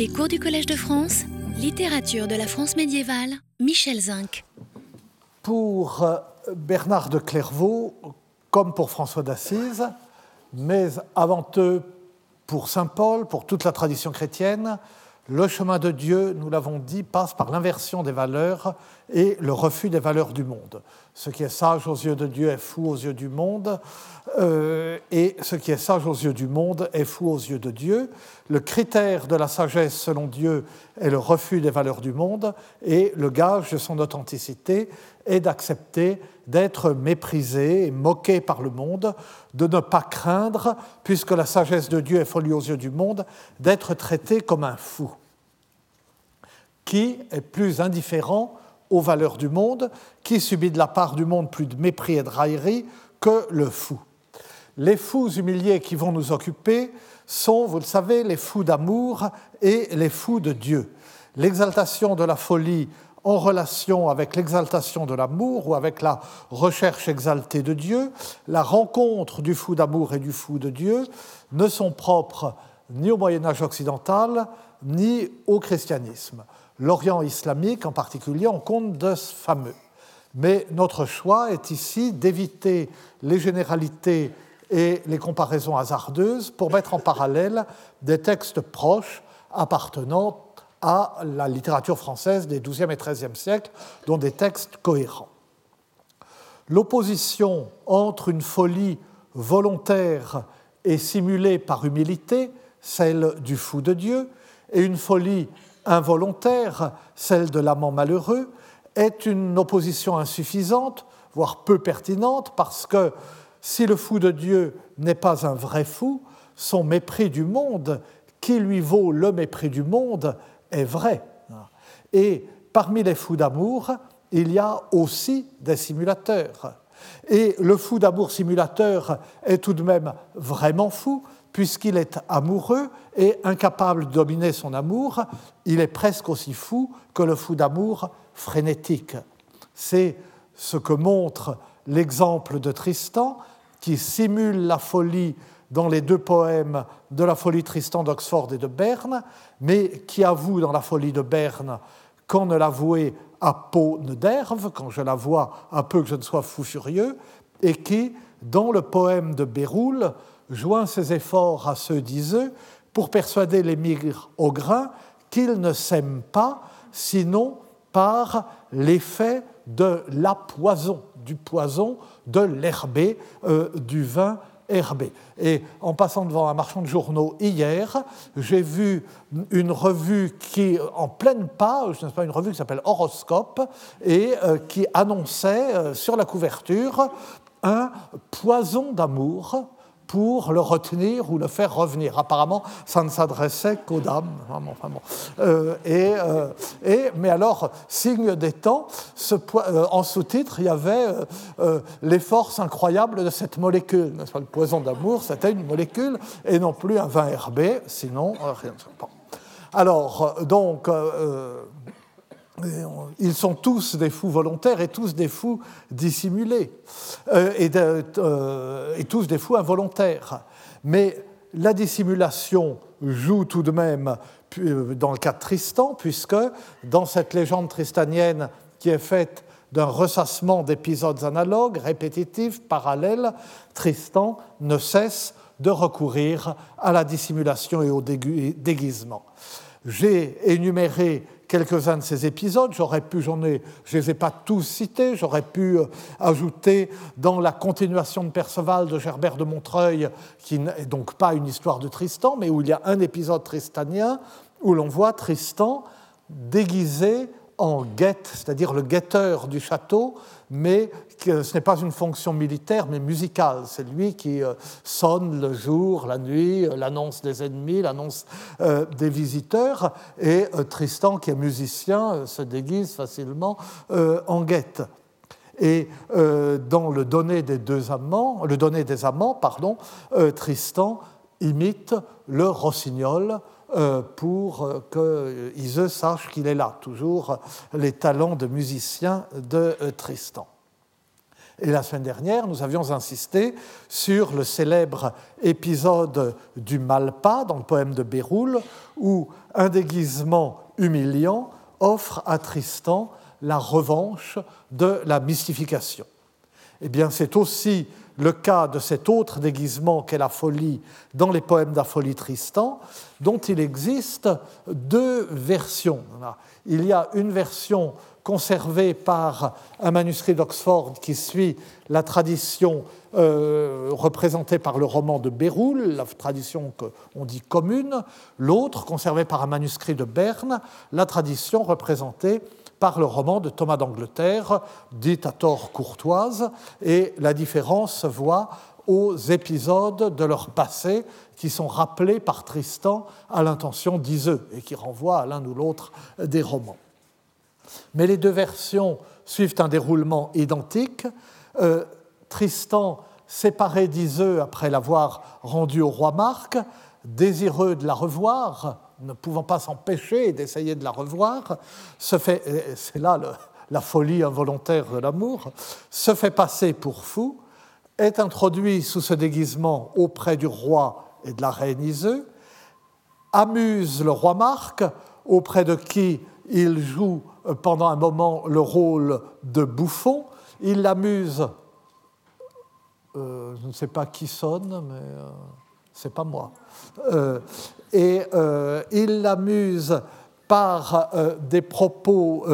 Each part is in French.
Les cours du Collège de France, littérature de la France médiévale, Michel Zinc. Pour euh, Bernard de Clairvaux, comme pour François d'Assise, mais avant eux pour Saint Paul, pour toute la tradition chrétienne, le chemin de Dieu, nous l'avons dit, passe par l'inversion des valeurs et le refus des valeurs du monde. Ce qui est sage aux yeux de Dieu est fou aux yeux du monde, euh, et ce qui est sage aux yeux du monde est fou aux yeux de Dieu. Le critère de la sagesse selon Dieu est le refus des valeurs du monde, et le gage de son authenticité est d'accepter d'être méprisé et moqué par le monde, de ne pas craindre, puisque la sagesse de Dieu est folie aux yeux du monde, d'être traité comme un fou qui est plus indifférent aux valeurs du monde, qui subit de la part du monde plus de mépris et de raillerie que le fou. Les fous humiliés qui vont nous occuper sont, vous le savez, les fous d'amour et les fous de Dieu. L'exaltation de la folie en relation avec l'exaltation de l'amour ou avec la recherche exaltée de Dieu, la rencontre du fou d'amour et du fou de Dieu ne sont propres ni au Moyen Âge occidental ni au christianisme l'Orient islamique en particulier en compte de ce fameux. Mais notre choix est ici d'éviter les généralités et les comparaisons hasardeuses pour mettre en parallèle des textes proches appartenant à la littérature française des XIIe et XIIIe siècles, dont des textes cohérents. L'opposition entre une folie volontaire et simulée par humilité, celle du fou de Dieu, et une folie involontaire, celle de l'amant malheureux, est une opposition insuffisante, voire peu pertinente, parce que si le fou de Dieu n'est pas un vrai fou, son mépris du monde, qui lui vaut le mépris du monde, est vrai. Et parmi les fous d'amour, il y a aussi des simulateurs. Et le fou d'amour simulateur est tout de même vraiment fou, puisqu'il est amoureux et incapable de dominer son amour, il est presque aussi fou que le fou d'amour frénétique. C'est ce que montre l'exemple de Tristan, qui simule la folie dans les deux poèmes de la folie Tristan d'Oxford et de Berne, mais qui avoue dans la folie de Berne qu'en ne l'avouait à peau ne d'herve, quand je la vois un peu que je ne sois fou furieux, et qui, dans le poème de Béroul, joint ses efforts à ceux d'Iseux pour persuader les migres au grain qu'ils ne s'aiment pas, sinon par l'effet de la poison, du poison, de l'herbé, euh, du vin herbé. Et en passant devant un marchand de journaux hier, j'ai vu une revue qui, en pleine page, n'est-ce pas, une revue qui s'appelle Horoscope, et euh, qui annonçait euh, sur la couverture un poison d'amour pour le retenir ou le faire revenir. Apparemment, ça ne s'adressait qu'aux dames. Euh, et, euh, et, mais alors, signe des temps, euh, en sous-titre, il y avait les forces incroyables de cette molécule. Le poison d'amour, c'était une molécule et non plus un vin herbé, sinon rien se Alors, donc, ils sont tous des fous volontaires et tous des fous dissimulés, euh, euh, et, tous des fous involontaires. Mais la dissimulation joue tout de même euh, dans le cas de Tristan, puisque dans cette légende tristanienne qui est faite d'un ressassement d'épisodes analogues, répétitifs, parallèles, Tristan ne cesse de recourir à la dissimulation et au déguisement. J'ai énuméré quelques-uns de ces épisodes. J'aurais pu, j'en ai, je ne les ai pas tous cités, j'aurais pu euh, ajouter dans la continuation de Perceval de Gerbert de Montreuil, qui n'est donc pas une histoire de Tristan, mais où il y a un épisode tristanien où l'on voit Tristan déguisé en guette, c'est-à-dire le guetteur du château, mais ce n'est pas une fonction militaire, mais musicale. C'est lui qui euh, sonne le jour, la nuit, euh, l'annonce des ennemis, l'annonce euh, des visiteurs, et Tristan, qui est musicien, se déguise facilement en guette. Et dans le donné des deux amants, le des amants, pardon, Tristan imite le rossignol pour euh, que sache qu'il est là, toujours les talents de musicien de euh, Tristan. Et la semaine dernière, nous avions insisté sur le célèbre épisode du Malpas dans le poème de Béroul, où un déguisement humiliant offre à Tristan la revanche de la mystification. Eh bien, c'est aussi le cas de cet autre déguisement qu'est la folie dans les poèmes d'Afolie Tristan, dont il existe deux versions. Il y a une version conservée par un manuscrit d'Oxford qui suit la tradition euh, représentée par le roman de Béroul, la tradition qu'on dit commune, l'autre conservée par un manuscrit de Berne, la tradition représentée par le roman de Thomas d'Angleterre, dit à tort courtoise, et la différence se voit aux épisodes de leur passé qui sont rappelés par Tristan à l'intention d'Iseux et qui renvoient à l'un ou l'autre des romans. Mais les deux versions suivent un déroulement identique. Euh, Tristan, séparé d'Iseux après l'avoir rendu au roi Marc, désireux de la revoir, ne pouvant pas s'empêcher d'essayer de la revoir, se fait, c'est là la folie involontaire de l'amour, se fait passer pour fou, est introduit sous ce déguisement auprès du roi et de la reine Iseux, amuse le roi Marc, auprès de qui il joue pendant un moment le rôle de bouffon, il l'amuse, euh, je ne sais pas qui sonne, mais euh, c'est pas moi. Euh, et euh, il l'amuse par euh, des propos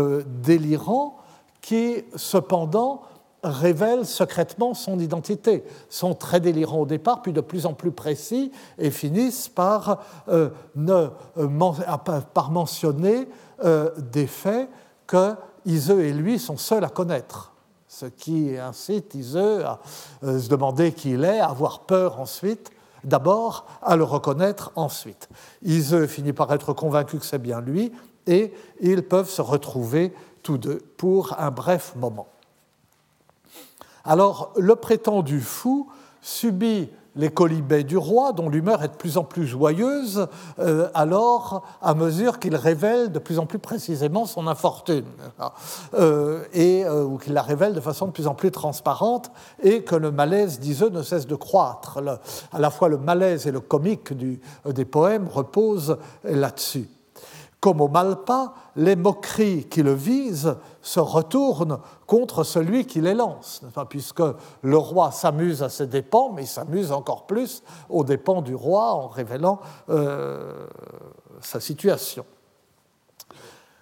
délirants qui, cependant, révèlent secrètement son identité, sont très délirants au départ, puis de plus en plus précis, et finissent par, ne, par mentionner des faits que Iseux et lui sont seuls à connaître. Ce qui incite Iseux à se demander qui il est, à avoir peur ensuite, d'abord à le reconnaître ensuite. Iseux finit par être convaincu que c'est bien lui et ils peuvent se retrouver tous deux pour un bref moment. Alors le prétendu fou subit les colibets du roi, dont l'humeur est de plus en plus joyeuse, euh, alors à mesure qu'il révèle de plus en plus précisément son infortune, euh, et euh, ou qu'il la révèle de façon de plus en plus transparente, et que le malaise d'Iseux ne cesse de croître. à la fois le malaise et le comique des poèmes reposent là-dessus. Comme au Malpas, les moqueries qui le visent se retournent contre celui qui les lance, puisque le roi s'amuse à ses dépens, mais il s'amuse encore plus aux dépens du roi en révélant euh, sa situation.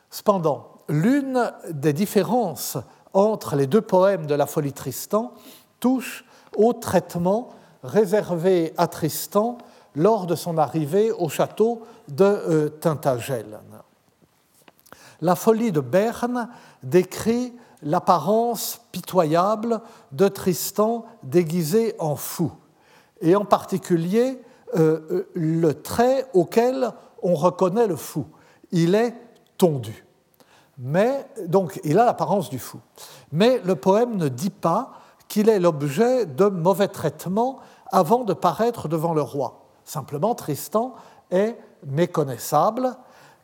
Cependant, l'une des différences entre les deux poèmes de la folie Tristan touche au traitement réservé à Tristan lors de son arrivée au château de euh, Tintagel. La folie de Berne décrit l'apparence pitoyable de Tristan déguisé en fou, et en particulier euh, euh, le trait auquel on reconnaît le fou. Il est tondu. Mais, donc, il a l'apparence du fou. Mais le poème ne dit pas qu'il est l'objet de mauvais traitements avant de paraître devant le roi. Simplement, Tristan est méconnaissable.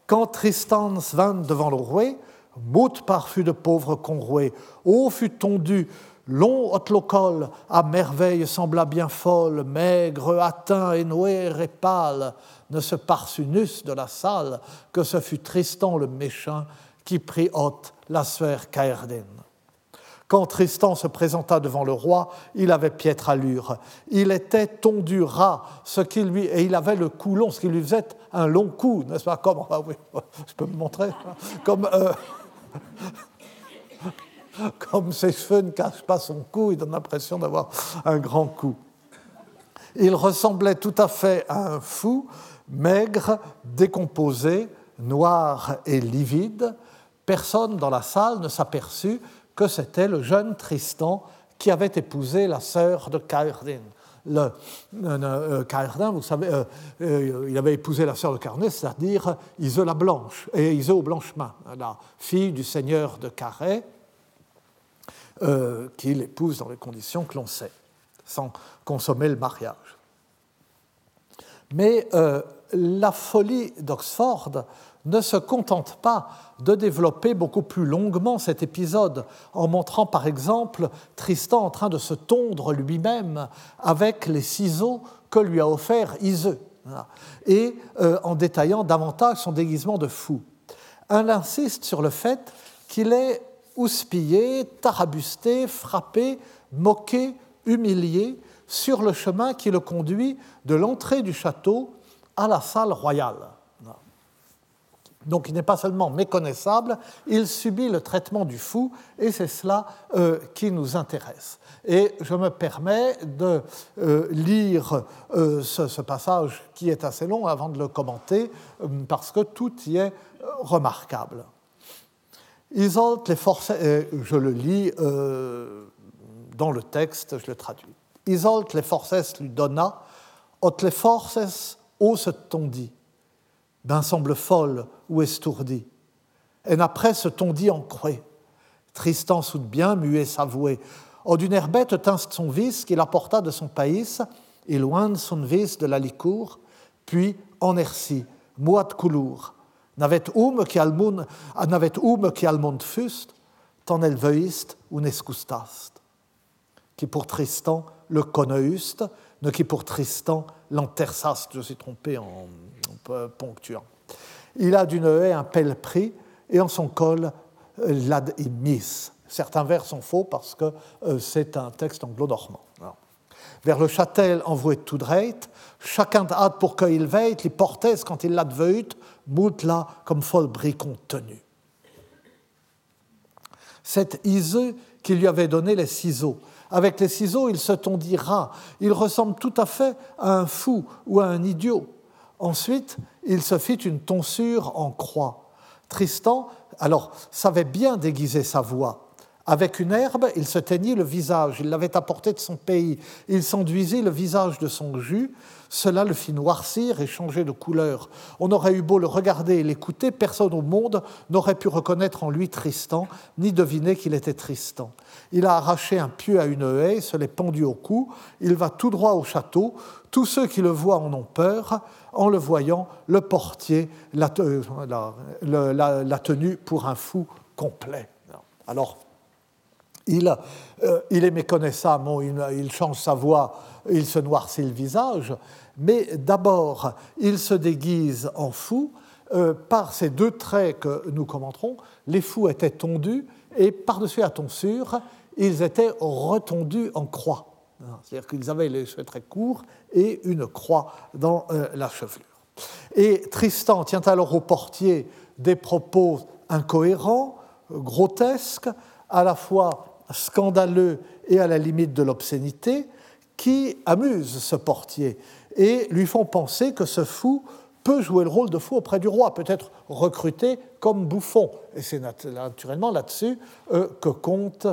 Quand Tristan vint devant le roi, mout parfut de pauvre conroué, haut fut tondu, long haute local, à merveille sembla bien folle, maigre, atteint noé et pâle, ne se parçut de la salle, que ce fut Tristan le méchant qui prit haute la sphère Caerden. Quand Tristan se présenta devant le roi, il avait piètre allure. Il était tondu ras, ce lui, et il avait le cou long, ce qui lui faisait un long cou, n'est-ce pas? Comme, ah oui, je peux me montrer Comme, euh, comme ses cheveux ne cachent pas son cou, il donne l'impression d'avoir un grand cou. Il ressemblait tout à fait à un fou, maigre, décomposé, noir et livide. Personne dans la salle ne s'aperçut que c'était le jeune Tristan qui avait épousé la sœur de Caerdin. Le, euh, euh vous savez, euh, euh, il avait épousé la sœur de Carnet, c'est-à-dire Isola Blanche, et Iso Blanchemin, la fille du seigneur de Carré, qu'il épouse dans les conditions que l'on sait, sans consommer le mariage. Mais euh, la folie d'Oxford ne se contente pas de développer beaucoup plus longuement cet épisode en montrant par exemple Tristan en train de se tondre lui-même avec les ciseaux que lui a offert Iseux et euh, en détaillant davantage son déguisement de fou. Elle insiste sur le fait qu'il est houspillé, tarabusté, frappé, moqué, humilié sur le chemin qui le conduit de l'entrée du château à la salle royale. Donc il n'est pas seulement méconnaissable, il subit le traitement du fou, et c'est cela euh, qui nous intéresse. Et je me permets de euh, lire euh, ce, passage qui est assez long avant de le commenter, parce que tout y est remarquable. Isolte les forces, je le lis dans le texte, je le traduis. Isolte les forces lui donna, les forces tondi, d'un semble folle ou estourdi. Et après ce tondi en croix. Tristan bien, muet s'avouer. Au d'une herbette tint son vice qu'il apporta de son pays, et loin de son vice de la licour, puis en erci, moat coulour. N'avait oum qui almund, n'avait oum qui almund fust, tant elle veuillist ou nescustast. Qui pour Tristan le conneust, ne qui pour Tristan l'entersast, je suis trompé en, en ponctuant. Il a d'une haie un pelle pris et en son col euh, l'ad mis. Certains vers sont faux parce que euh, c'est un texte anglo-normand. Vers le châtel envoyé tout dreit, chacun hâte pour qu'il veille, les portait quand il l'a veut, mout là comme folle bricon tenu. C'est Iseux qui lui avait donné les ciseaux. Avec les ciseaux, il se tondira. Il ressemble tout à fait à un fou ou à un idiot. Ensuite, il se fit une tonsure en croix. Tristan, alors, savait bien déguiser sa voix. Avec une herbe, il se teignit le visage, il l'avait apporté de son pays, il s'enduisit le visage de son jus, cela le fit noircir et changer de couleur. On aurait eu beau le regarder et l'écouter, personne au monde n'aurait pu reconnaître en lui Tristan, ni deviner qu'il était Tristan. Il a arraché un pieu à une haie, se l'est pendu au cou, il va tout droit au château, tous ceux qui le voient en ont peur, en le voyant, le portier l'a tenu pour un fou complet. Alors, il, euh, est méconnaissable, il, change sa voix, il se noircit le visage, mais d'abord, il se déguise en fou euh, par ces deux traits que nous commenterons. Les fous étaient tondus et par-dessus la tonsure, ils étaient retondus en croix. C'est-à-dire qu'ils avaient les cheveux très courts et une croix dans euh, la chevelure. Et Tristan tient alors au portier des propos incohérents, grotesques, à la fois scandaleux et à la limite de l'obscénité, qui amusent ce portier et lui font penser que ce fou peut jouer le rôle de fou auprès du roi, peut être recruté comme bouffon. Et c'est naturellement là-dessus euh, que compte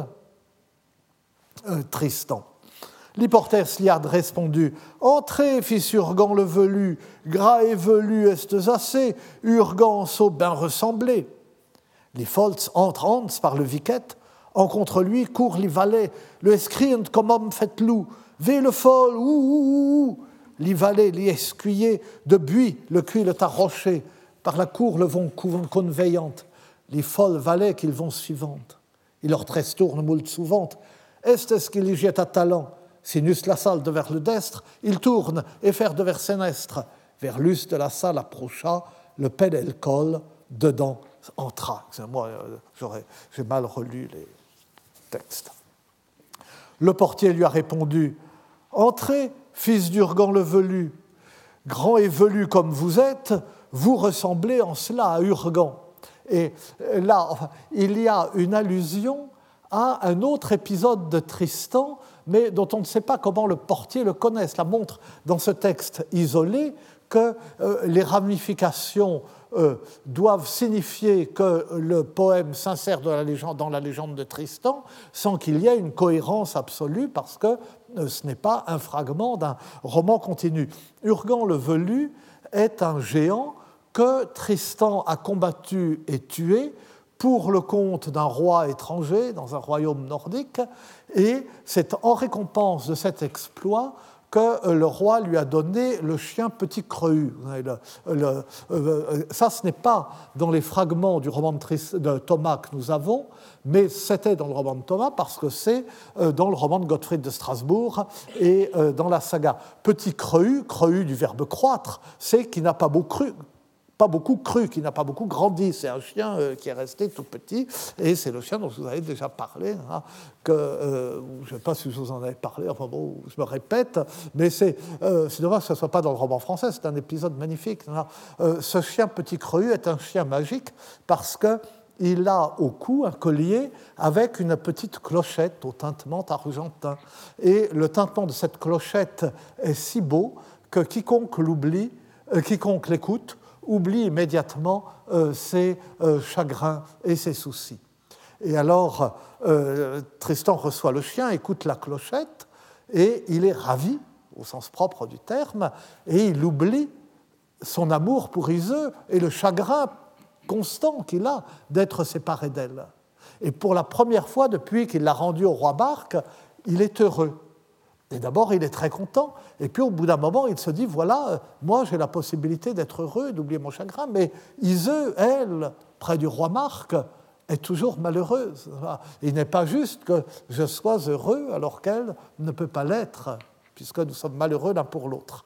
euh, L'hyportès liard répondu Entrez, fils Urgan le velu, gras et velu est assez, Urgan so bien ressemblé. Les folts entrent par le viquette, en contre lui courent les valets, le escrient comme homme fait loup, ve le fol, ou, ou, ou, les valets, les escuyers, de buis, le cuit le rocher, par la cour le vont conveillante, les folles valets qu'ils vont suivantes. Il leur tresse tourne moult souvent, est-ce qu'il y jette à talent, sinus la salle de vers le destre, il tourne et faire de vers sénestre, vers l'us de la salle approcha, le le col, dedans entra. Moi, euh, j'ai mal relu les, texte. Le portier lui a répondu Entrez, fils d'Urgan le velu, grand et velu comme vous êtes, vous ressemblez en cela à Urgan. Et là, il y a une allusion à un autre épisode de Tristan, mais dont on ne sait pas comment le portier le connaît. Cela montre dans ce texte isolé que euh, les ramifications euh, doivent signifier que le poème s'insère dans la, légende, de Tristan sans qu'il y ait une cohérence absolue parce que euh, ce n'est pas un fragment d'un roman continu. Urgan le Velu est un géant que Tristan a combattu et tué pour le compte d'un roi étranger dans un royaume nordique, et c'est en récompense de cet exploit que le roi lui a donné le chien petit creux. ça, ce n'est pas dans les fragments du roman de, Thomas que nous avons, mais c'était dans le roman de Thomas parce que c'est dans le roman de Gottfried de Strasbourg et dans la saga. Petit creux, creux du verbe croître, c'est qui n'a pas beaucoup cru, pas beaucoup cru, qui n'a pas beaucoup grandi. C'est un chien euh, qui est resté tout petit, et c'est le chien dont vous avez déjà parlé, hein, que euh, je ne sais pas si vous en avais parlé, enfin bon, je me répète, mais c'est euh, dommage que ce ne soit pas dans le roman français, c'est un épisode magnifique. Hein. ce chien petit cru est un chien magique parce que il a au cou un collier avec une petite clochette au tintement argentin. Et le tintement de cette clochette est si beau que quiconque l'oublie, quiconque l'écoute, oublie immédiatement euh, ses euh, chagrins et ses soucis. Et alors, euh, Tristan reçoit le chien, écoute la clochette, et il est ravi, au sens propre du terme, et il oublie son amour pour Iseux et le chagrin constant qu'il a d'être séparé d'elle. Et pour la première fois depuis qu'il l'a rendu au roi Barque, il est heureux. Et d'abord, il est très content. Et puis, au bout d'un moment, il se dit voilà, euh, moi, j'ai la possibilité d'être heureux, d'oublier mon chagrin. Mais Iseux, elle, près du roi Marc, est toujours malheureuse. Il n'est pas juste que je sois heureux alors qu'elle ne peut pas l'être, puisque nous sommes malheureux l'un pour l'autre.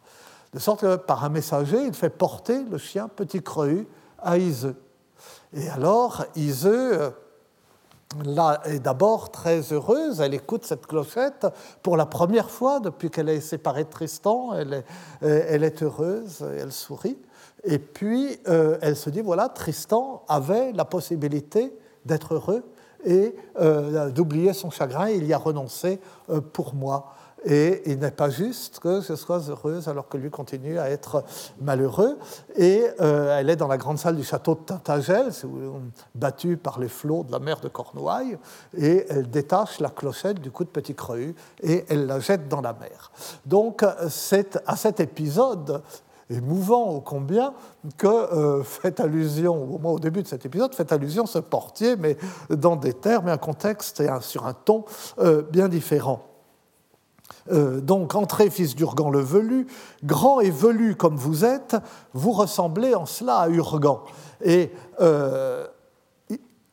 De sorte que, par un messager, il fait porter le chien petit creux à Iseux. Et alors, Iseux euh, là est d'abord très heureuse, elle écoute cette clochette pour la première fois depuis qu'elle est séparée de Tristan, elle est, euh, heureuse, elle sourit. Et puis euh, elle se dit, voilà, Tristan avait la possibilité d'être heureux et euh, d'oublier son chagrin, il y a renoncé pour moi. Et il n'est pas juste que je sois heureuse alors que lui continue à être malheureux. Et euh, elle est dans la grande salle du château de Tintagel, battue par les flots de la mer de Cornouailles, et elle détache la clochette du coup de Petit Creux et elle la jette dans la mer. Donc c'est à cet épisode émouvant ô combien que euh, fait allusion, au moins au début de cet épisode, fait allusion ce portier, mais dans des termes et un contexte et sur un ton euh, bien différent. Euh, donc, entrez, fils d'Urgan le velu, grand et velu comme vous êtes, vous ressemblez en cela à Urgan. Et euh,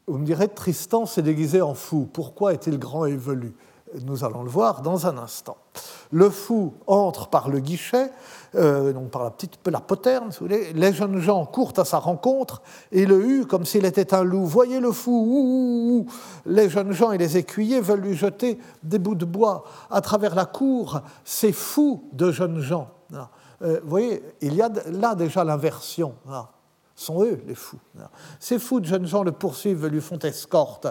vous me direz, Tristan s'est déguisé en fou. Pourquoi est-il grand et velu? Nous allons le voir dans un instant. Le fou entre par le guichet, euh, donc par la petite la poterne, si vous voulez. Les jeunes gens courent à sa rencontre et le huent comme s'il était un loup. Voyez le fou Les jeunes gens et les écuyers veulent lui jeter des bouts de bois à travers la cour. Ces fous de jeunes gens. Euh, vous voyez, il y a là déjà l'inversion. sont eux les fous. Ces fous de jeunes gens le poursuivent, lui font escorte.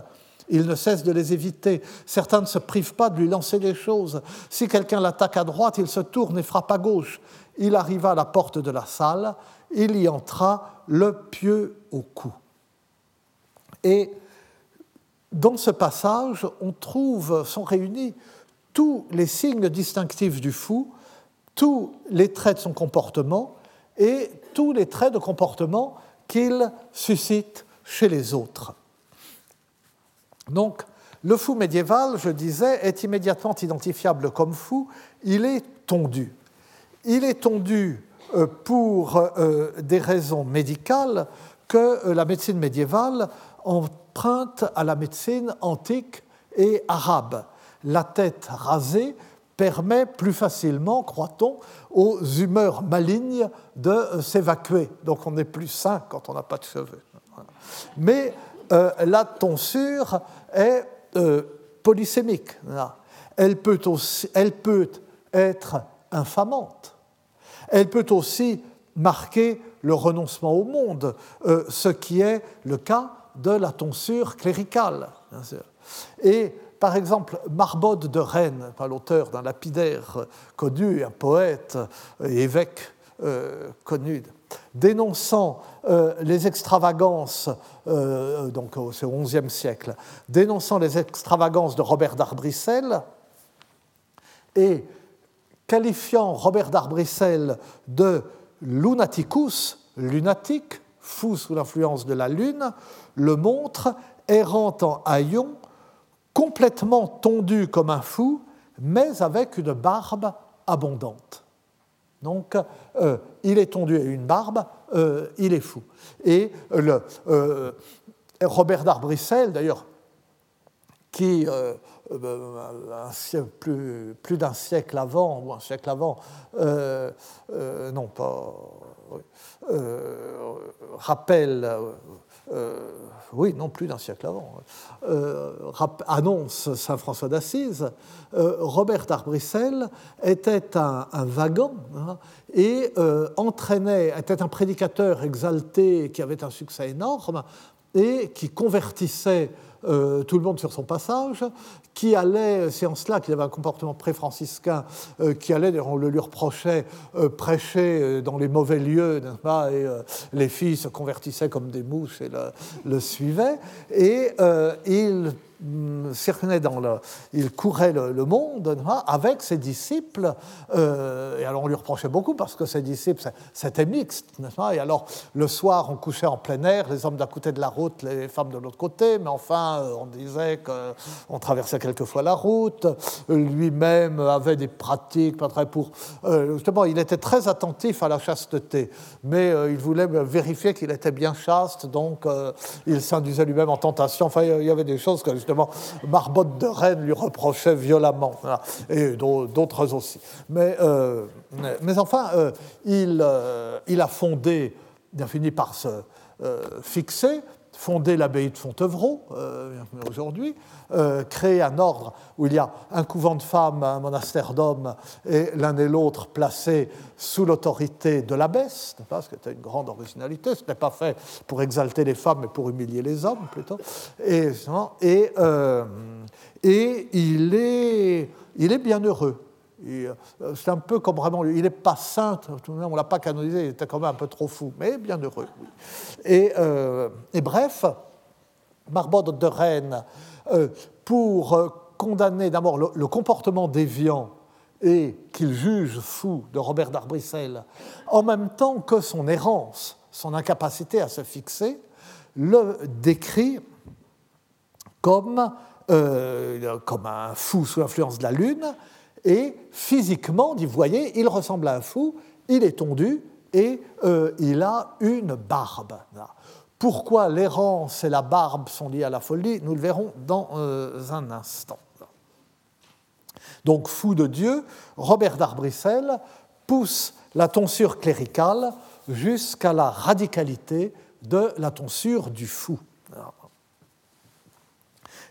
Il ne cesse de les éviter. Certains ne se privent pas de lui lancer des choses. Si quelqu'un l'attaque à droite, il se tourne et frappe à gauche. Il arriva à la porte de la salle, il y entra, le pieu au cou. Et dans ce passage, on trouve, sont réunis tous les signes distinctifs du fou, tous les traits de son comportement et tous les traits de comportement qu'il suscite chez les autres. Donc, le fou médiéval, je disais, est immédiatement identifiable comme fou, il est tondu. Il est tondu euh, pour euh, des raisons médicales que euh, la médecine médiévale emprunte à la médecine antique et arabe. La tête rasée permet plus facilement, croit-on, aux humeurs malignes de s'évacuer. Donc on est plus sain quand on n'a pas de cheveux. Mais la tonsure est euh, polysémique. Elle peut, aussi, elle peut être infamante. Elle peut aussi marquer le renoncement au monde, euh, ce qui est le cas de la tonsure cléricale. Et par exemple, Marbode de Rennes, l'auteur d'un lapidaire connu, un poète et évêque euh, connu dénonçant euh, les extravagances, euh, donc c'est au XIe siècle, dénonçant les extravagances de Robert d'Arbrissel et qualifiant Robert d'Arbrissel de lunaticus, lunatique, fou sous l'influence de la lune, le montre errant en haillons, complètement tondu comme un fou, mais avec une barbe abondante. Donc, il est tondu à une barbe, il est fou. Et le, Robert d'Arbrissel, d'ailleurs, qui plus, plus d'un siècle avant, ou un siècle avant, non pas, rappelle euh, oui, non plus d'un siècle avant, euh, annonce Saint François d'Assise, euh, Robert d'Arbrissel était un, un vagant hein, et entraînait, était un prédicateur exalté qui avait un succès énorme et qui convertissait euh, tout le monde sur son passage, qui allait, c'est en cela qu'il avait un comportement pré-franciscain, euh, qui allait, on le lui reprochait, euh, prêcher dans les mauvais lieux, et les filles se convertissaient comme des mouches et le, le suivaient. Et il Mm, dans le, il courait le, monde avec ses disciples, euh, et alors on lui reprochait beaucoup parce que ses disciples c'était mixte, et alors le soir on couchait en plein air, les hommes d'un côté de la route, les femmes de l'autre côté, mais enfin euh, on disait qu'on traversait quelquefois la route, lui-même avait des pratiques pour euh, justement il était très attentif à la chasteté, mais il voulait vérifier qu'il était bien chaste, donc il s'induisait lui-même en tentation. Enfin il y avait des choses que justement, Marbotte de Rennes lui reprochait violemment, et d'autres aussi. Mais, euh, mais enfin, euh, il, euh, il, a fondé, il a fini par se fixer fondé l'abbaye de Fontevraud euh, aujourd'hui, euh, créé un ordre où il y a un couvent de femmes, un monastère d'hommes, et l'un et l'autre placés sous l'autorité de l'abbesse, ce qui était une grande originalité. Ce n'était pas fait pour exalter les femmes, mais pour humilier les hommes plutôt. Et, et, euh, il, est, il est bien heureux. Euh, c'est un peu comme vraiment, il n'est pas saint, on ne l'a pas canonisé, il était quand même un peu trop fou, mais bien heureux. Et, euh, bref, Marbode de Rennes, euh, pour condamner d'abord le, comportement déviant et qu'il juge fou de Robert d'Arbrissel, en même temps que son errance, son incapacité à se fixer, le décrit comme, comme un fou sous l'influence de la lune, et physiquement, vous voyez, il ressemble à un fou, il est tondu et euh, il a une barbe. Pourquoi l'errance et la barbe sont liées à la folie Nous le verrons dans euh, un instant. Donc, fou de Dieu, Robert d'Arbrissel pousse la tonsure cléricale jusqu'à la radicalité de la tonsure du fou.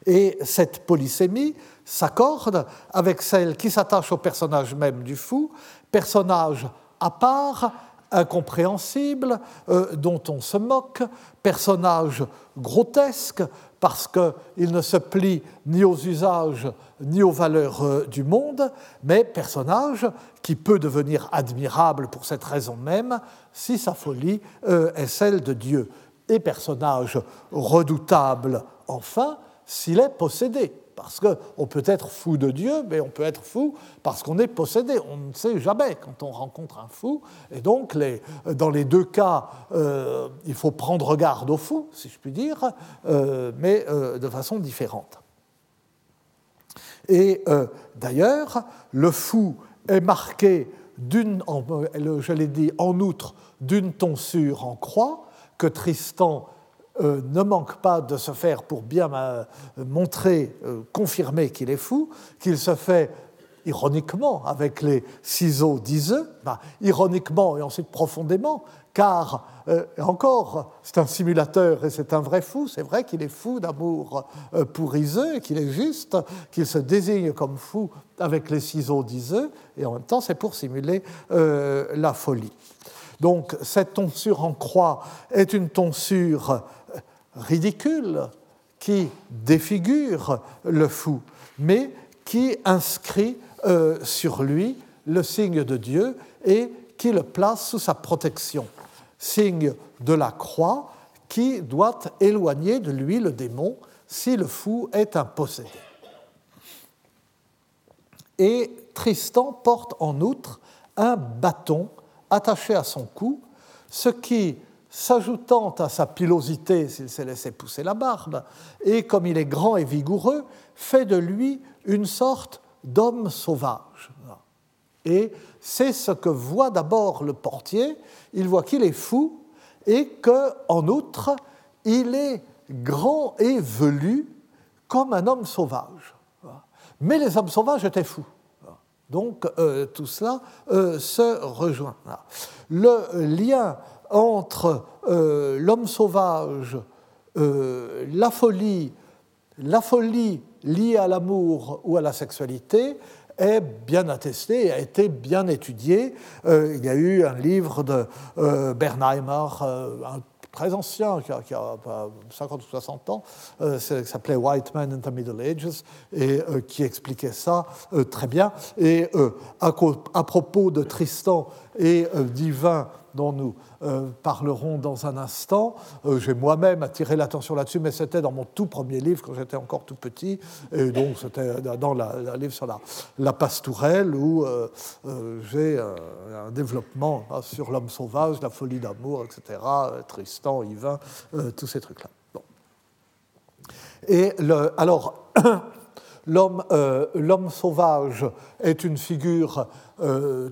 Et cette polysémie s'accorde avec celle qui s'attache au personnage même du fou, personnage à part, incompréhensible, euh, dont on se moque, personnage grotesque, parce qu'il ne se plie ni aux usages ni aux valeurs euh, du monde, mais personnage qui peut devenir admirable pour cette raison même si sa folie euh, est celle de Dieu, et personnage redoutable enfin s'il est possédé parce qu'on peut être fou de Dieu, mais on peut être fou parce qu'on est possédé. On ne sait jamais quand on rencontre un fou. Et donc, les, dans les deux cas, euh, il faut prendre garde au fou, si je puis dire, euh, mais euh, de façon différente. Et d'ailleurs, le fou est marqué d'une, je l'ai dit, en outre, d'une tonsure en croix que Tristan euh, ne manque pas de se faire pour bien euh, montrer, euh, confirmer qu'il est fou, qu'il se fait ironiquement avec les ciseaux d'Iseux, ironiquement et ensuite profondément, car, encore, c'est un simulateur et c'est un vrai fou, c'est vrai qu'il est fou d'amour pour Iseux, qu'il est juste, qu'il se désigne comme fou avec les ciseaux d'Iseux, et en même temps c'est pour simuler la folie. Donc cette tonsure en croix est une tonsure ridicule qui défigure le fou, mais qui inscrit euh, sur lui le signe de Dieu et qui le place sous sa protection. Signe de la croix qui doit éloigner de lui le démon si le fou est un possédé. Et Tristan porte en outre un bâton attaché à son cou, ce qui s'ajoutant à sa pilosité s'il s'est laissé pousser la barbe, et comme il est grand et vigoureux, fait de lui une sorte d'homme sauvage. Et c'est ce que voit d'abord le portier. Il voit qu'il est fou et qu'en outre, il est grand et velu comme un homme sauvage. Mais les hommes sauvages étaient fous. Donc euh, tout cela euh, se rejoint. Le lien entre euh, l'homme sauvage, la folie, la folie liée à l'amour ou à la sexualité est bien attesté, a été bien étudié. il y a eu un livre de Bernheimer, un très ancien, qui a, 50 ou 60 ans, euh, qui s'appelait White Man in the Middle Ages, et euh, qui expliquait ça euh, très bien. Et à, propos de Tristan et d'Yvain, dont nous euh, parlerons dans un instant. Euh, j'ai moi-même attiré l'attention là-dessus, mais c'était dans mon tout premier livre quand j'étais encore tout petit, et donc c'était dans le livre sur la, la pastourelle où euh, j'ai un développement hein, sur l'homme sauvage, la folie d'amour, etc., Tristan, Yvain, tous ces trucs-là. Et alors, l'homme sauvage est une figure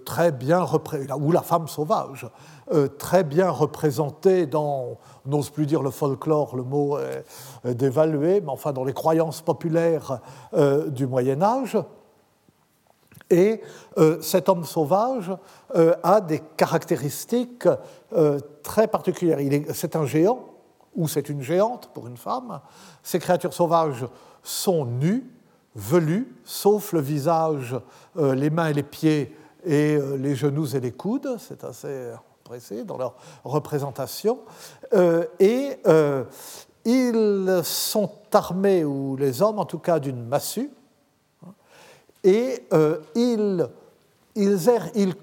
très bien représentée, la femme sauvage euh, très bien représenté dans, n'ose plus dire le folklore, le mot est, dévalué, mais enfin dans les croyances populaires euh, du Moyen Âge. Et euh, cet homme sauvage a des caractéristiques très particulières. C'est un géant, ou c'est une géante pour une femme. Ces créatures sauvages sont nues, sauf le visage, les mains et les pieds, et les genoux et les coudes. C'est assez dans leur représentation. Euh, et euh, ils sont armés, ou les hommes en tout cas, d'une massue. Et euh, ils, ils, ils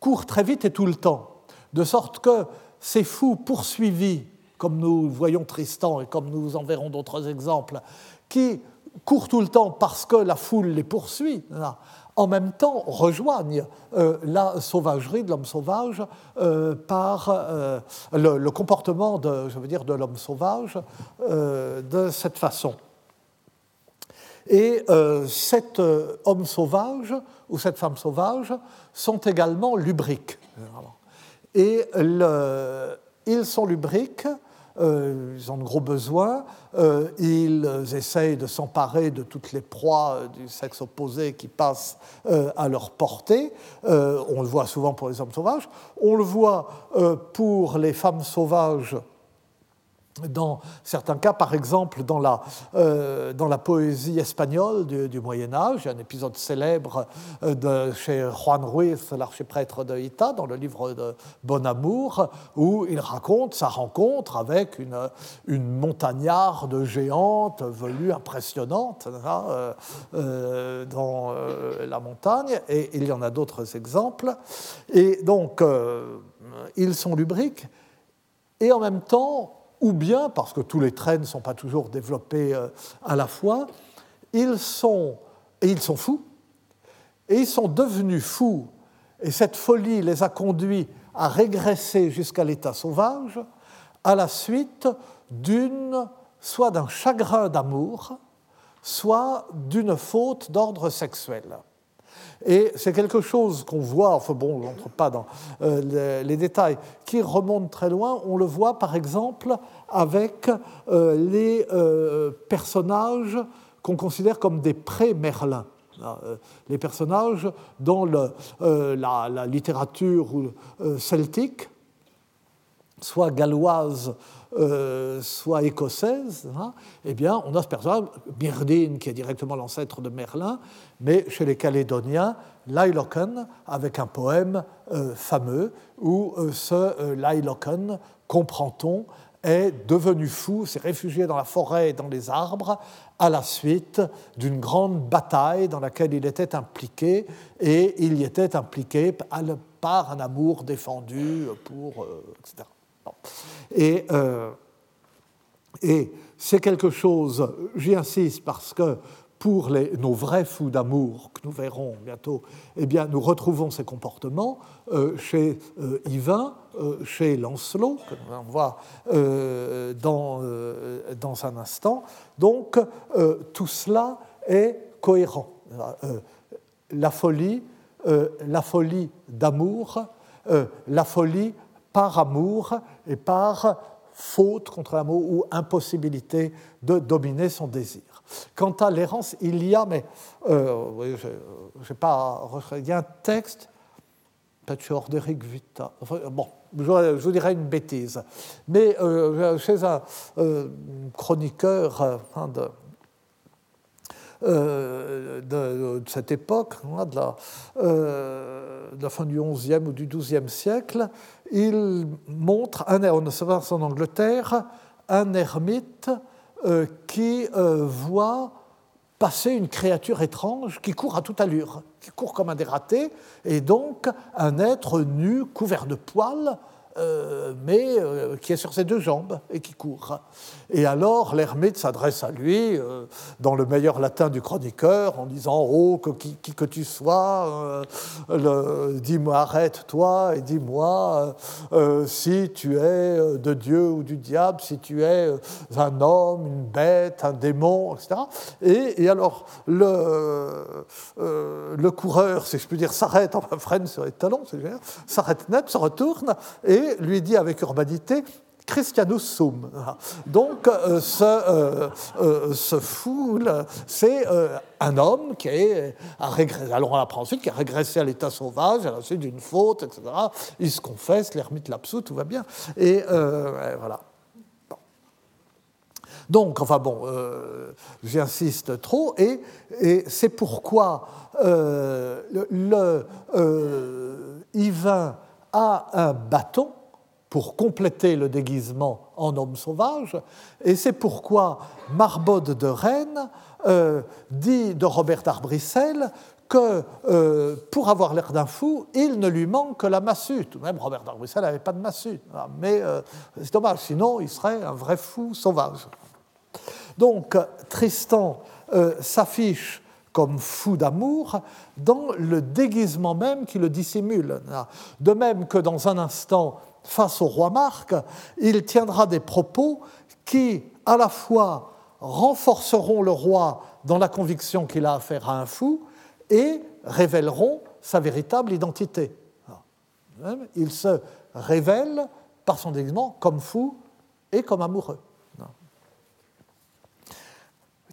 courent très vite et tout le temps. De sorte que ces fous poursuivis, comme nous voyons Tristan et comme nous en verrons d'autres exemples, qui courent tout le temps parce que la foule les poursuit, en même temps rejoignent euh, la sauvagerie de l'homme sauvage euh, par euh, le, comportement de, je veux dire, de l'homme sauvage de cette façon. Et cet homme sauvage ou cette femme sauvage sont également lubriques. Et ils sont lubriques euh, ils ont de gros besoins, euh, ils essayent de s'emparer de toutes les proies euh, du sexe opposé qui passent à leur portée. on le voit souvent pour les hommes sauvages, on le voit pour les femmes sauvages dans certains cas, par exemple, dans la, euh, dans la poésie espagnole du, Moyen Âge, il y a un épisode célèbre euh, de, chez Juan Ruiz, l'archiprêtre de Ita, dans le livre de Bon Amour, où il raconte sa rencontre avec une, une montagnarde géante, velue, impressionnante, hein, euh, dans la montagne, et il y en a d'autres exemples. Et donc, ils sont lubriques, et en même temps, ou bien, parce que tous les traits ne sont pas toujours développés euh, à la fois, ils sont, et ils sont fous, et ils sont devenus fous, et cette folie les a conduits à régresser jusqu'à l'état sauvage à la suite d'une, soit d'un chagrin d'amour, soit d'une faute d'ordre sexuel. Et c'est quelque chose qu'on voit, enfin bon, on n'entre pas dans euh, les, détails, qui remonte très loin. On le voit par exemple avec euh, les euh, personnages qu'on considère comme des pré-Merlin. Les personnages dans la, littérature celtique, soit galloise euh, soit écossaise, hein, eh bien, on a ce personnage, Myrdine, qui est directement l'ancêtre de Merlin, mais chez les Calédoniens, Lailoken, avec un poème euh, fameux où euh, ce Lailoken, comprend-on, est devenu fou, s'est réfugié dans la forêt et dans les arbres à la suite d'une grande bataille dans laquelle il était impliqué, et il y était impliqué par un amour défendu pour, etc. Et, euh, et c'est quelque chose, j'y insiste parce que pour nos vrais fous d'amour que nous verrons bientôt, eh bien, nous retrouvons ces comportements euh, chez euh, Yvain, chez Lancelot, que nous allons voir dans, dans un instant. Donc, tout cela est cohérent. la folie, la folie d'amour, la folie par amour et par faute contre l'amour ou impossibilité de dominer son désir. Quant à l'errance, il y a, mais euh, je, pas, il y a un texte, peut-être Orderic Vita, bon, je, vous dirais une bêtise, mais euh, chez un euh, chroniqueur de, de, cette époque, hein, de, la, de, la, fin du XIe ou du XIIe siècle, il montre, un, on ne sait pas en Angleterre, un ermite euh, qui euh, voit passer une créature étrange qui court à toute allure, qui court comme un dératé, et donc un être nu, couvert de poils, euh, mais euh, qui est sur ses deux jambes et qui court. Et alors l'ermite s'adresse à lui euh, dans le meilleur latin du chroniqueur en disant Oh, que, qui, que tu sois, dis-moi, arrête-toi et dis-moi si tu es de Dieu ou du diable, si tu es un homme, une bête, un démon, etc. Et, et alors le, le coureur, si je puis dire, s'arrête, enfin freine sur les talons, s'arrête net, se retourne et lui dit avec urbanité Christianus sum. Donc, euh, ce, euh, euh, fou, c'est un homme qui est, alors on apprend ensuite, qui a régressé à l'état sauvage à la suite d'une faute, etc. Il se confesse, l'ermite l'absout, tout va bien. Et voilà. Donc, enfin bon, j'insiste trop, et, et c'est pourquoi le, le Yvain a un bâton pour compléter le déguisement en homme sauvage, et c'est pourquoi Marbode de Rennes euh, dit de Robert d'Arbrissel que euh, pour avoir l'air d'un fou, il ne lui manque que la massue. Tout de même, Robert d'Arbrissel n'avait pas de massue, ah, mais euh, c'est dommage, sinon il serait un vrai fou sauvage. Donc Tristan s'affiche comme fou d'amour dans le déguisement même qui le dissimule. De même que dans un instant, face au roi Marc, il tiendra des propos qui, à la fois, renforceront le roi dans la conviction qu'il a affaire à un fou et révéleront sa véritable identité. Il se révèle par son déguisement comme fou et comme amoureux.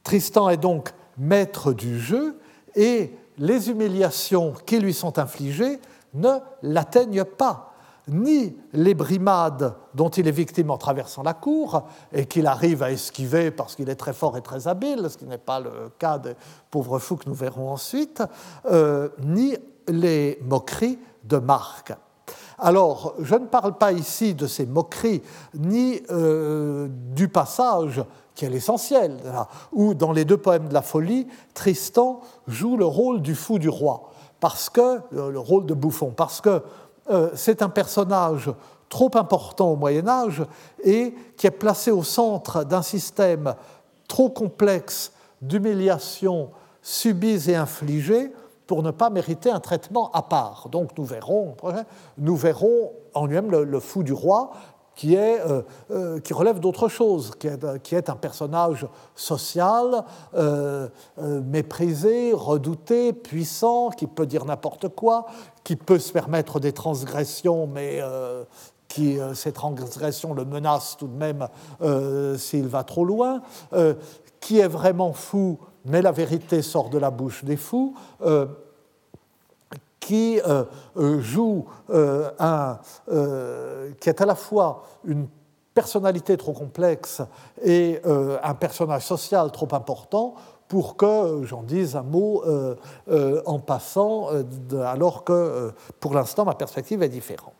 Tristan est donc maître du jeu et les humiliations qui lui sont infligées ne l'atteignent pas ni les brimades dont il est victime en traversant la cour et qu'il arrive à esquiver parce qu'il est très fort et très habile, ce qui n'est pas le cas des pauvres fous que nous verrons ensuite, euh, ni les moqueries de Marc. Alors, je ne parle pas ici de ces moqueries, ni euh, du passage qui est l'essentiel, où dans les deux poèmes de la folie, Tristan joue le rôle du fou du roi, parce que le rôle de bouffon, parce que euh, c'est un personnage trop important au Moyen Âge et qui est placé au centre d'un système trop complexe d'humiliation subies et infligées pour ne pas mériter un traitement à part. Donc nous verrons, nous verrons en lui-même le, fou du roi qui, est, euh, euh, qui relève d'autre chose, qui est, qui est, un personnage social, méprisé, redouté, puissant, qui peut dire n'importe quoi, qui peut se permettre des transgressions, mais euh, qui, euh, ces transgressions le menacent tout de même euh, s'il va trop loin, qui est vraiment fou, mais la vérité sort de la bouche des fous, qui joue un, qui est à la fois une personnalité trop complexe et un personnage social trop important pour que j'en dise un mot euh, euh, en passant, euh, alors que pour l'instant ma perspective est différente.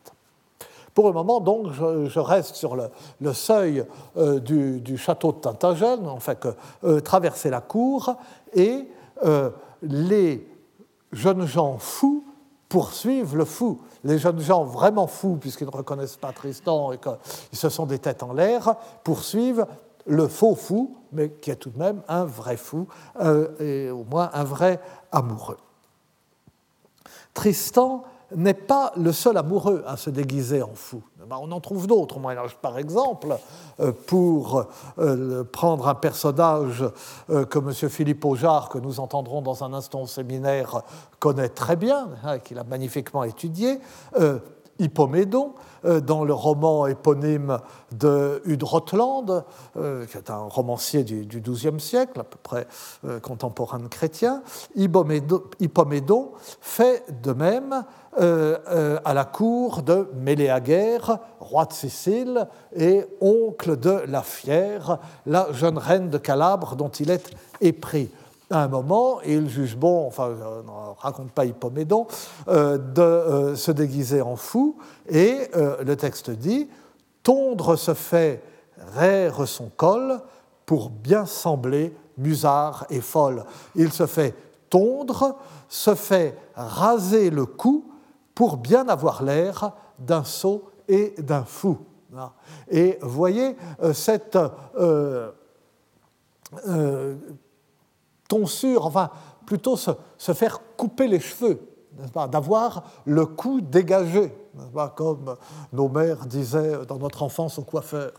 Pour le moment, donc, je, reste sur le, seuil du, château de Tintagel, en fait, que, traverser la cour, et les jeunes gens fous poursuivent le fou. Les jeunes gens vraiment fous, puisqu'ils ne reconnaissent pas Tristan et qu'ils se sont des têtes en l'air, poursuivent le faux fou, mais qui est tout de même un vrai fou, euh, et au moins un vrai amoureux. Tristan n'est pas le seul amoureux à se déguiser en fou. Ben, on en trouve d'autres au Moyen. Par exemple, euh, pour euh, prendre un personnage euh, que M. Philippe Aujar, que nous entendrons dans un instant au séminaire, connaît très bien, hein, qu'il a magnifiquement étudié, Hippomédon, dans le roman éponyme de Hud Rotland, qui est un romancier du XIIe siècle, à peu près contemporain de Chrétien. Hippomédon fait de même euh, euh, à la cour de Méléaguerre, roi de Sicile, et oncle de la Fière, la jeune reine de Calabre dont il est épris. À un moment, il juge bon, enfin, ne raconte pas Hippomédon, euh, de se déguiser en fou, et le texte dit Tondre se fait raire son col pour bien sembler musard et folle. Il se fait tondre, se fait raser le cou pour bien avoir l'air d'un sot et d'un fou. Et voyez, euh, cette euh, euh, tonsure, enfin plutôt se, faire couper les cheveux, d'avoir le cou dégagé, comme nos mères disaient dans notre enfance au coiffeur.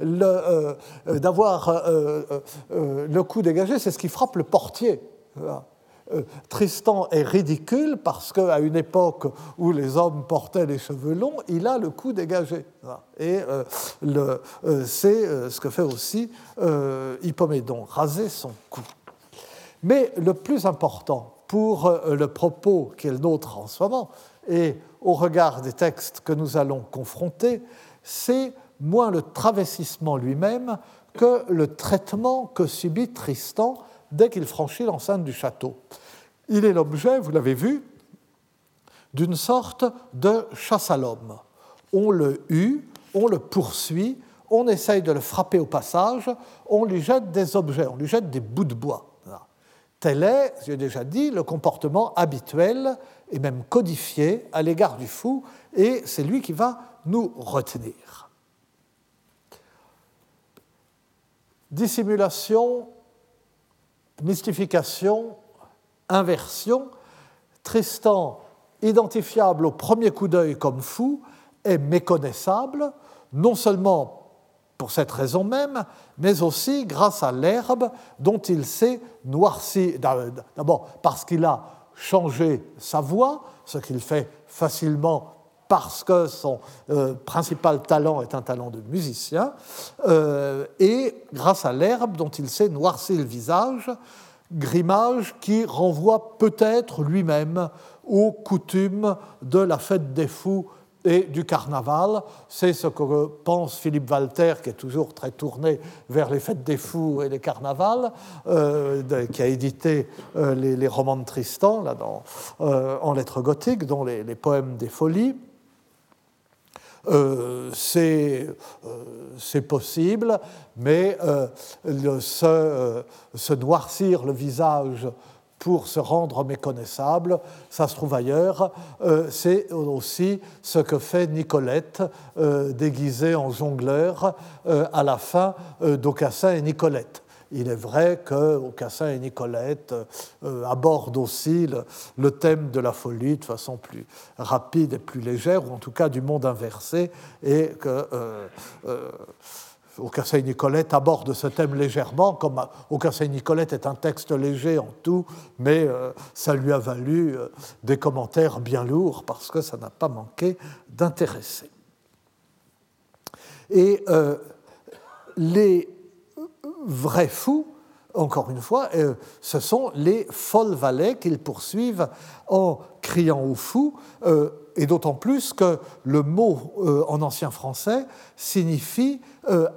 d'avoir le cou dégagé, c'est ce qui frappe le portier. Euh, Tristan est ridicule parce qu'à une époque où les hommes portaient les cheveux longs, il a le cou dégagé. Et euh, euh, c'est ce que fait aussi Hippomédon, raser son cou. Mais le plus important pour le propos qui est le nôtre en ce moment, et au regard des textes que nous allons confronter, c'est moins le travestissement lui-même que le traitement que subit Tristan dès qu'il franchit l'enceinte du château. Il est l'objet, vous l'avez vu, d'une sorte de chasse à l'homme. On le hue, on le poursuit, on essaye de le frapper au passage, on lui jette des objets, on lui jette des bouts de bois. Tel est, j'ai déjà dit, le comportement habituel et même codifié à l'égard du fou, et c'est lui qui va nous retenir. Dissimulation mystification, inversion, Tristan, identifiable au premier coup d'œil comme fou, est méconnaissable, non seulement pour cette raison même, mais aussi grâce à l'herbe dont il s'est noirci. D'abord parce qu'il a changé sa voix, ce qu'il fait facilement parce que son euh, principal talent est un talent de musicien, euh, et grâce à l'herbe dont il s'est noirci le visage, grimage qui renvoie peut-être lui-même aux coutumes de la fête des fous et du carnaval. C'est ce que pense Philippe Walter, qui est toujours très tourné vers les fêtes des fous et les carnavals, euh, qui a édité les, romans de Tristan là, dans, en lettres gothiques, dont les, poèmes des folies. Euh, euh, c'est possible, mais euh, se, noircir le visage pour se rendre méconnaissable, ça se trouve ailleurs. c'est aussi ce que fait Nicolette, déguisée en jongleur, à la fin d'Aucassin et Nicolette. Il est vrai que et Nicolette euh, abordent aussi le, thème de la folie de façon plus rapide et plus légère, ou en tout cas du monde inversé, et que euh, euh, et Nicolette abordent ce thème légèrement, comme Aucassin et Nicolette est un texte léger en tout, mais ça lui a valu des commentaires bien lourds parce que ça n'a pas manqué d'intéresser. Et les vrais fous, encore une fois, euh, ce sont les folles valets qu'ils poursuivent en criant aux fous, euh, et d'autant plus que le mot euh, en ancien français signifie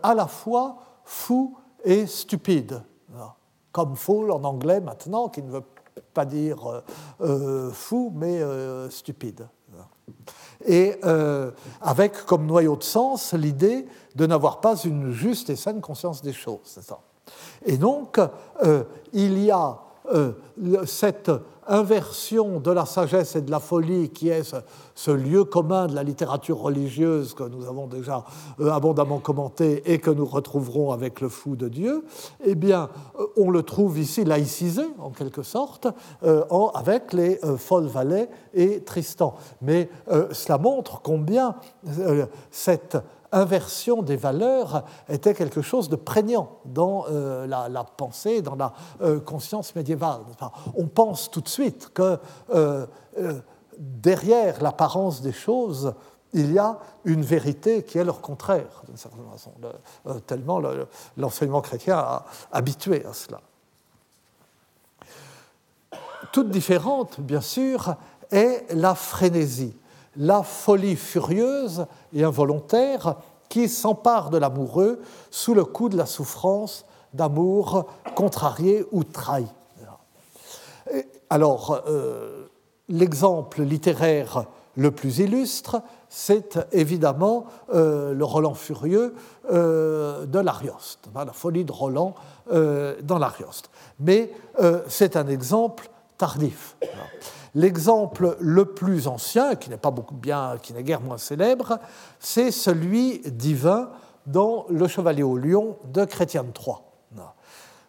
à la fois fou et stupide, comme fool en anglais maintenant, qui ne veut pas dire fou, mais stupide. Et avec comme noyau de sens l'idée de n'avoir pas une juste et saine conscience des choses. Ça. Et donc, euh, il y a cette inversion de la sagesse et de la folie qui est ce, lieu commun de la littérature religieuse que nous avons déjà euh, abondamment commenté et que nous retrouverons avec le fou de Dieu, eh bien, euh, on le trouve ici laïcisé, en quelque sorte, euh, avec les folles valets et Tristan. Mais cela montre combien cette inversion des valeurs était quelque chose de prégnant dans euh, la, pensée, dans la euh, conscience médiévale. on pense tout de suite que euh, derrière l'apparence des choses, il y a une vérité qui est leur contraire, d'une certaine façon, tellement l'enseignement chrétien a habitué à cela. Toute différente, bien sûr, est la frénésie la folie furieuse et involontaire qui s'empare de l'amoureux sous le coup de la souffrance d'amour contrarié ou trahi. Alors, euh, l'exemple littéraire le plus illustre, c'est évidemment euh, le Roland furieux euh, de l'Arioste, la folie de Roland dans l'Arioste. Mais c'est un exemple tardif. L'exemple le plus ancien, qui n'est pas beaucoup bien, qui n'est guère moins célèbre, c'est celui divin dans Le Chevalier au Lion de Chrétien III.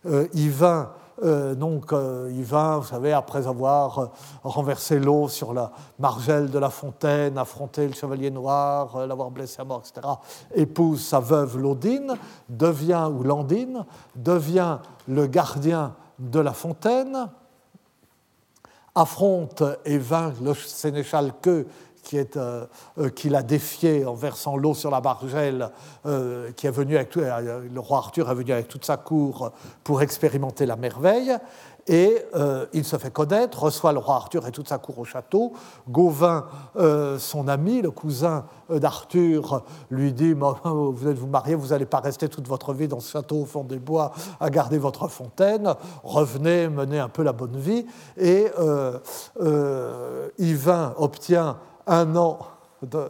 Euh, Yvain, euh, donc, euh, vous savez, après avoir euh, renversé l'eau sur la margelle de la fontaine, affronté le chevalier noir, l'avoir blessé à mort, etc., épouse sa veuve Laudine, devient, ou Landine, devient le gardien de la fontaine, affronte et vainc le sénéchal Que, qui, est, euh, euh, l'a défié en versant l'eau sur la bargelle, euh, qui le roi Arthur est venu avec toute sa cour pour expérimenter la merveille et euh, il se fait connaître, reçoit le roi Arthur et toute sa cour au château. Gauvin, euh, son ami, le cousin euh, d'Arthur, lui dit Vous êtes vous marier, vous n'allez pas rester toute votre vie dans ce château au fond des bois à garder votre fontaine. Revenez, menez un peu la bonne vie. Et Yvain obtient un an de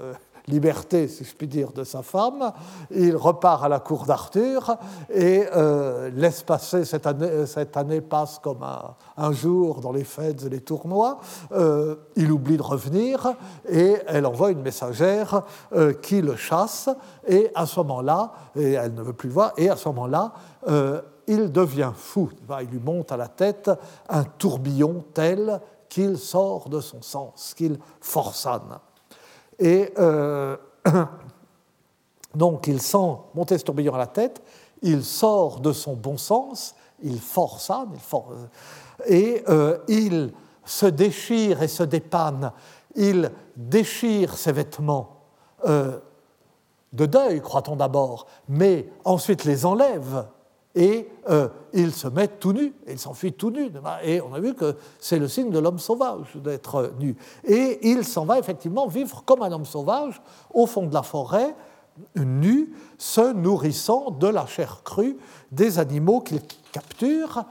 liberté, si je puis dire, de sa femme. Il repart à la cour d'Arthur et euh, laisse passer cette année, cette année passe comme un, jour dans les fêtes et les tournois. Euh, il oublie de revenir et elle envoie une messagère euh, qui le chasse. Et à ce moment-là, et elle ne veut plus voir, et à ce moment-là, il devient fou. Il lui monte à la tête un tourbillon tel qu'il sort de son sens, qu'il forçane. Et euh, donc il sent monter ce tourbillon à la tête, il sort de son bon sens, il force, il force et euh, il se déchire et se dépanne, il déchire ses vêtements euh, de deuil, croit-on d'abord, mais ensuite les enlève et euh, il se met tout nu, et il s'enfuit tout nu. Et on a vu que c'est le signe de l'homme sauvage d'être nu. Et il s'en va effectivement vivre comme un homme sauvage au fond de la forêt, nu, se nourrissant de la chair crue des animaux qu'il capture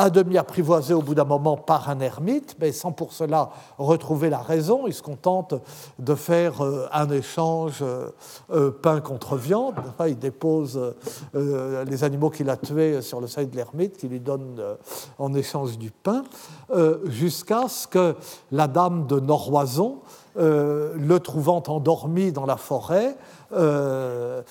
à demi apprivoisé au bout d'un moment par un ermite, mais sans pour cela retrouver la raison. Il se contente de faire euh, un échange euh, euh, pain contre viande. il dépose les animaux qu'il a tués sur le seuil de l'ermite, qui lui donne en échange du pain, jusqu'à ce que la dame de Noroison, le trouvant endormi dans la forêt, euh,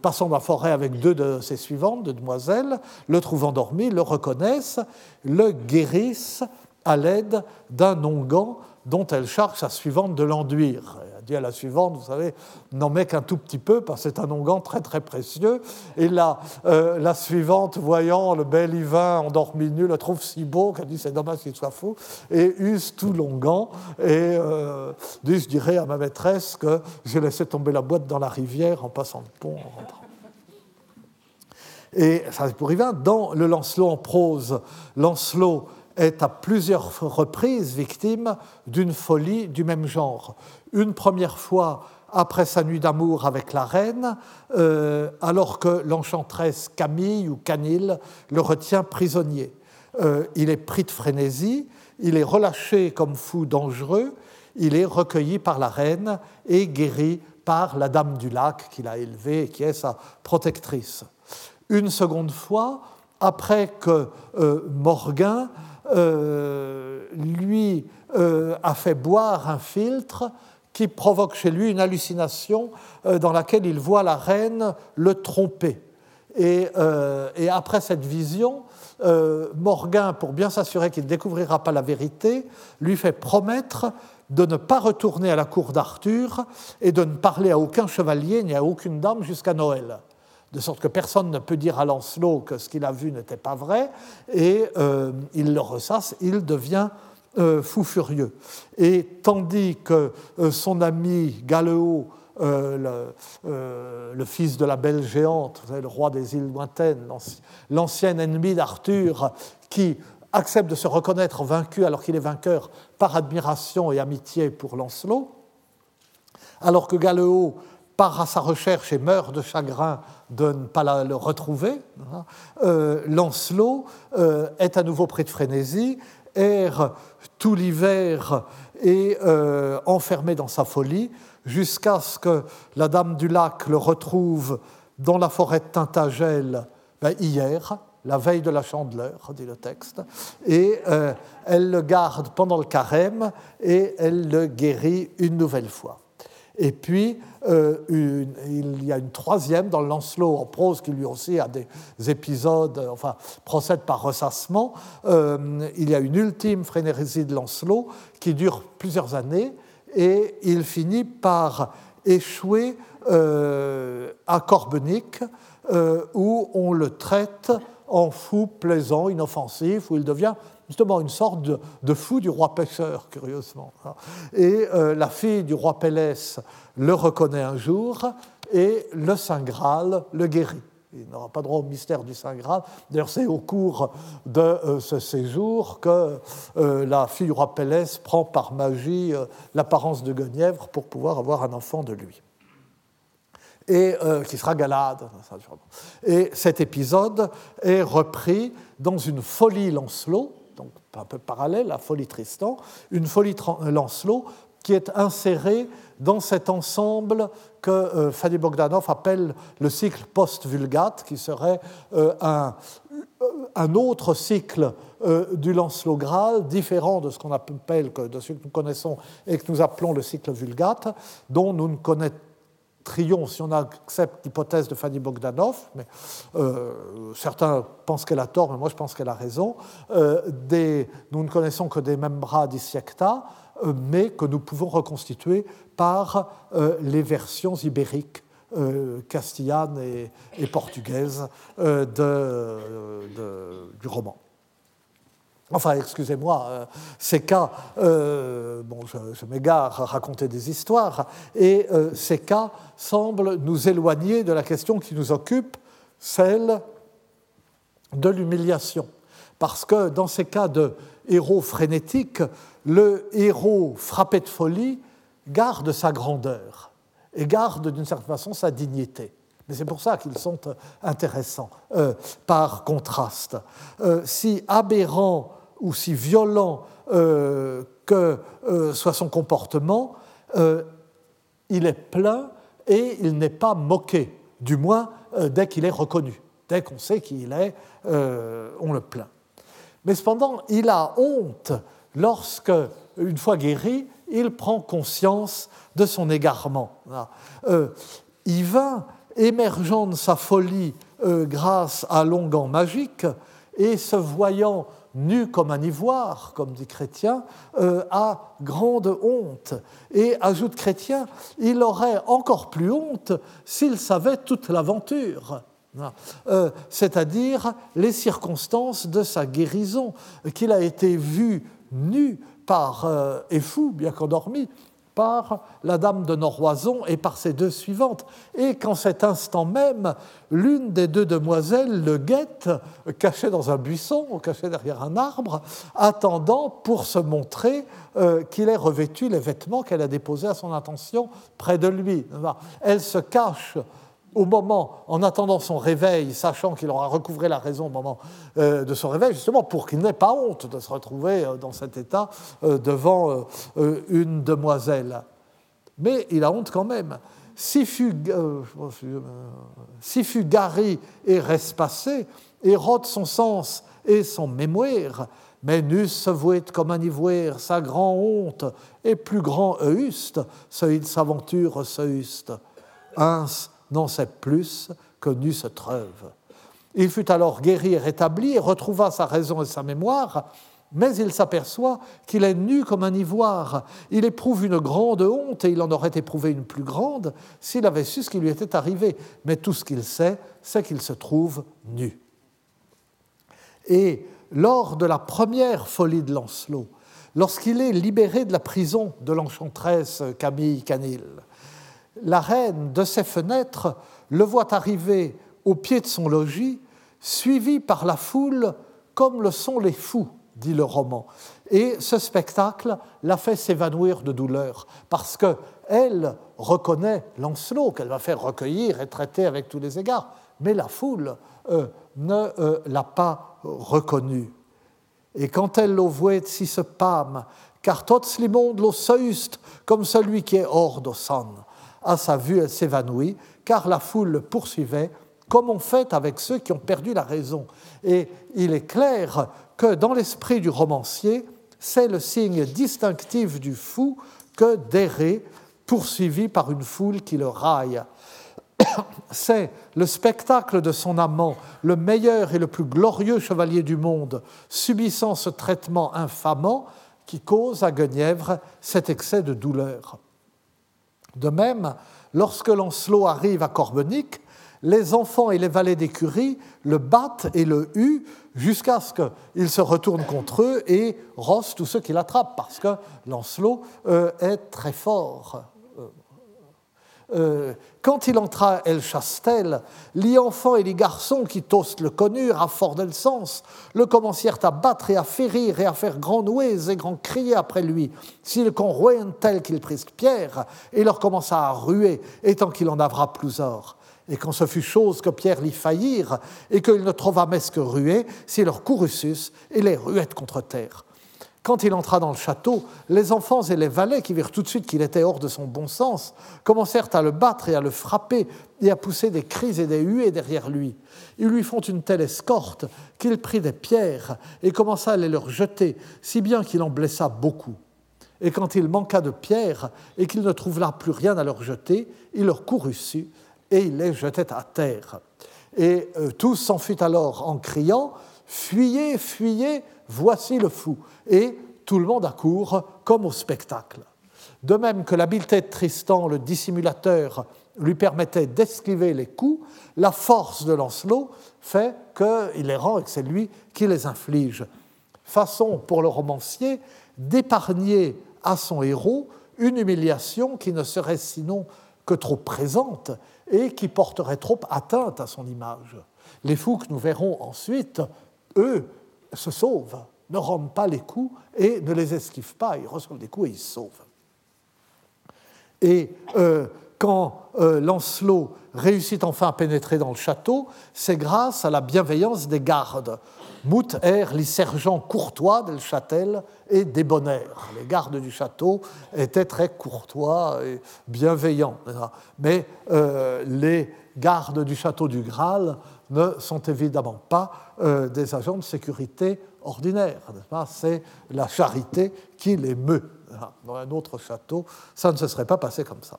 passant dans la forêt avec deux de ses suivantes, deux demoiselles, le trouvent endormi, le reconnaissent, le guérissent à l'aide d'un onguent dont elle charge sa suivante de l'enduire à la suivante, vous savez, n'en met qu'un tout petit peu, parce que c'est un onguent très très précieux. Et la, euh, la suivante, voyant le bel Yvain endormi nu, le trouve si beau qu'elle dit c'est dommage qu'il soit fou, et use tout l'onguent, et euh, dit, je dirais à ma maîtresse que j'ai laissé tomber la boîte dans la rivière en passant le pont, en rentrant. Et ça c'est pour Yvain. Dans le Lancelot en prose, Lancelot est à plusieurs reprises victime d'une folie du même genre. Une première fois après sa nuit d'amour avec la reine, euh, alors que l'enchanteresse Camille ou Canille le retient prisonnier. Euh, il est pris de frénésie, il est relâché comme fou dangereux, il est recueilli par la reine et guéri par la dame du lac qu'il a élevée et qui est sa protectrice. Une seconde fois, après que euh, Morgan lui a fait boire un filtre qui provoque chez lui une hallucination dans laquelle il voit la reine le tromper. Et, et après cette vision, Morgan, pour bien s'assurer qu'il ne découvrira pas la vérité, lui fait promettre de ne pas retourner à la cour d'Arthur et de ne parler à aucun chevalier ni à aucune dame jusqu'à Noël. De sorte que personne ne peut dire à Lancelot que ce qu'il a vu n'était pas vrai, et euh, il le ressasse, il devient euh, fou furieux. Et tandis que euh, son ami Galéo, le, le, fils de la belle géante, le roi des îles lointaines, l'ancien ennemi d'Arthur, qui accepte de se reconnaître vaincu alors qu'il est vainqueur par admiration et amitié pour Lancelot, alors que Galéo part à sa recherche et meurt de chagrin de ne pas le retrouver. Euh, Lancelot euh, est à nouveau pris de frénésie, erre tout l'hiver et euh, enfermé dans sa folie, jusqu'à ce que la Dame du Lac le retrouve dans la forêt de Tintagel ben, hier, la veille de la chandeleur, dit le texte, et euh, elle le garde pendant le carême et elle le guérit une nouvelle fois. Et puis, euh, il y a une troisième dans Lancelot en prose qui lui aussi a des épisodes, enfin, procède par ressassement. Euh, il y a une ultime frénésie de Lancelot qui dure plusieurs années et il finit par échouer à Corbenic où on le traite en fou plaisant, inoffensif, où il devient justement une sorte de, fou du roi pêcheur, curieusement. Et euh, la fille du roi Pélès le reconnaît un jour et le Saint Graal le guérit. Il n'aura pas droit au mystère du Saint Graal. D'ailleurs, c'est au cours de euh, ce séjour que euh, la fille du roi Pélès prend par magie l'apparence de Guenièvre pour pouvoir avoir un enfant de lui et qui sera Galade. Et cet épisode est repris dans une folie Lancelot, donc un peu parallèle à Folie Tristan, une folie Lancelot qui est insérée dans cet ensemble que euh, Fanny Bogdanov appelle le cycle post-vulgate, qui serait euh, un, un, autre cycle du Lancelot Graal, différent de ce qu'on appelle, de ce que nous connaissons et que nous appelons le cycle vulgate, dont nous ne connaissons triomphe si on accepte l'hypothèse de Fanny Bogdanov, mais euh, certains pensent qu'elle a tort, mais moi je pense qu'elle a raison. Euh, nous ne connaissons que des membra dissecta, euh, mais que nous pouvons reconstituer par les versions ibériques castillanes et, portugaises du roman. Enfin, excusez-moi, euh, ces cas, euh, bon, je, m'égare à raconter des histoires, et euh, ces cas semblent nous éloigner de la question qui nous occupe, celle de l'humiliation. Parce que dans ces cas de héros frénétiques, le héros frappé de folie garde sa grandeur et garde d'une certaine façon sa dignité. Mais c'est pour ça qu'ils sont intéressants par contraste. si aberrant ou si violent euh, que euh, soit son comportement, euh, il est plein et il n'est pas moqué, du moins dès qu'il est reconnu. Dès qu'on sait qui il est, on le plaint. Mais cependant, il a honte lorsque, une fois guéri, il prend conscience de son égarement. Yvain, émergeant de sa folie grâce à l'onguent magique, et se voyant nu comme un ivoire, comme dit Chrétien, euh, a grande honte. Et, ajoute Chrétien, il aurait encore plus honte s'il savait toute l'aventure. Euh, c'est-à-dire les circonstances de sa guérison, qu'il a été vu nu par, euh, et fou, bien qu'endormi, par la dame de Noroison et par ses deux suivantes, et qu'en cet instant même, l'une des deux demoiselles le guette, caché dans un buisson ou caché derrière un arbre, attendant pour se montrer euh, qu'il ait revêtu les vêtements qu'elle a déposés à son intention près de lui. Elle se cache au moment, en attendant son réveil, sachant qu'il aura recouvré la raison au moment euh, de son réveil, justement pour qu'il n'ait pas honte de se retrouver euh, dans cet état euh, devant une demoiselle. Mais il a honte quand même. Si fut, si fut et et rôde son sens et son mémoire, Mais nus se vouait comme un sa grand honte, et plus grand euste, ce il s'aventure ce huste. Ins n'en sait plus que nu se treuve. Il fut alors guéri et rétabli et retrouva sa raison et sa mémoire, mais il s'aperçoit qu'il est nu comme un ivoire. Il éprouve une grande honte et il en aurait éprouvé une plus grande s'il avait su ce qui lui était arrivé. Mais tout ce qu'il sait, c'est qu'il se trouve nu. Et lors de la première folie de Lancelot, lorsqu'il est libéré de la prison de l'enchanteresse Camille Canil, la reine de ses fenêtres le voit arriver au pied de son logis, suivi par la foule comme le sont les fous, dit le roman. Et ce spectacle l'a fait s'évanouir de douleur, parce qu'elle reconnaît Lancelot, qu'elle va faire recueillir et traiter avec tous les égards, mais la foule euh, ne euh, l'a pas reconnu. Et quand elle le voit si se pâme, car tots les mondes le seust comme celui qui est hors de son. À sa vue, elle s'évanouit, car la foule le poursuivait, comme on fait avec ceux qui ont perdu la raison. Et il est clair que dans l'esprit du romancier, c'est le signe distinctif du fou que d'errer poursuivi par une foule qui le raille. C'est le spectacle de son amant, le meilleur et le plus glorieux chevalier du monde, subissant ce traitement infamant qui cause à Guenièvre cet excès de douleur. De même, lorsque Lancelot arrive à Corbenic, les enfants et les valets d'écurie le battent et le huent jusqu'à ce qu'il se retourne contre eux et rosse tous ceux qui l'attrapent, parce que Lancelot euh, est très fort. Euh, quand il entra El Chastel, les enfants et les garçons qui tost le connurent à fort sens le commencèrent à battre et à férir et à faire grand nouez et grand crier après lui, s'il qu'en tel qu'il prit Pierre, et leur commença à ruer, étant qu'il en avra plus or. Et quand ce fut chose que Pierre l'y faillirent, et qu'il ne trouva messe que ruer, s'il leur courussus et les ruettes contre terre. Quand il entra dans le château, les enfants et les valets, qui virent tout de suite qu'il était hors de son bon sens, commencèrent à le battre et à le frapper et à pousser des cris et des huées derrière lui. Ils lui font une telle escorte qu'il prit des pierres et commença à les leur jeter, si bien qu'il en blessa beaucoup. Et quand il manqua de pierres et qu'il ne trouva plus rien à leur jeter, il leur courut su et il les jetait à terre. Et euh, tous s'enfuient alors en criant Fuyez, fuyez, voici le fou. Et tout le monde accourt comme au spectacle. De même que l'habileté de Tristan, le dissimulateur, lui permettait d'esquiver les coups, la force de Lancelot fait qu'il les rend et que c'est lui qui les inflige. Façon pour le romancier d'épargner à son héros une humiliation qui ne serait sinon que trop présente et qui porterait trop atteinte à son image. Les fous que nous verrons ensuite, eux, se sauvent ne rendent pas les coups et ne les esquivent pas. Ils reçoivent des coups et ils se sauvent. Et euh, quand euh, Lancelot réussit enfin à pénétrer dans le château, c'est grâce à la bienveillance des gardes. Mout les sergents courtois del châtel et débonnaires. Les gardes du château étaient très courtois et bienveillants. Mais euh, les gardes du château du Graal ne sont évidemment pas des agents de sécurité ordinaire, C'est la charité qui les meut. Dans un autre château, ça ne se serait pas passé comme ça.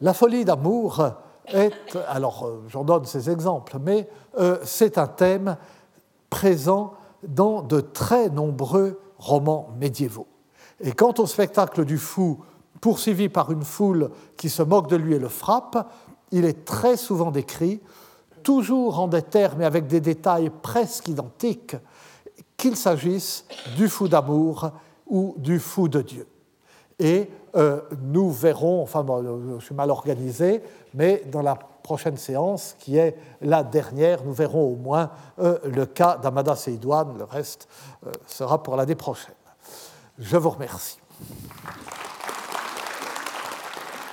La folie d'amour est, alors euh, j'en donne ces exemples, mais euh, c'est un thème présent dans de très nombreux romans médiévaux. Et quant au spectacle du fou poursuivi par une foule qui se moque de lui et le frappe, il est très souvent décrit toujours en des termes et avec des détails presque identiques, qu'il s'agisse du fou d'amour ou du fou de Dieu. Et euh, nous verrons, enfin je suis mal organisé, mais dans la prochaine séance, qui est la dernière, nous verrons au moins euh, le cas d'Amada Seydouane, le reste euh, sera pour l'année prochaine. Je vous remercie.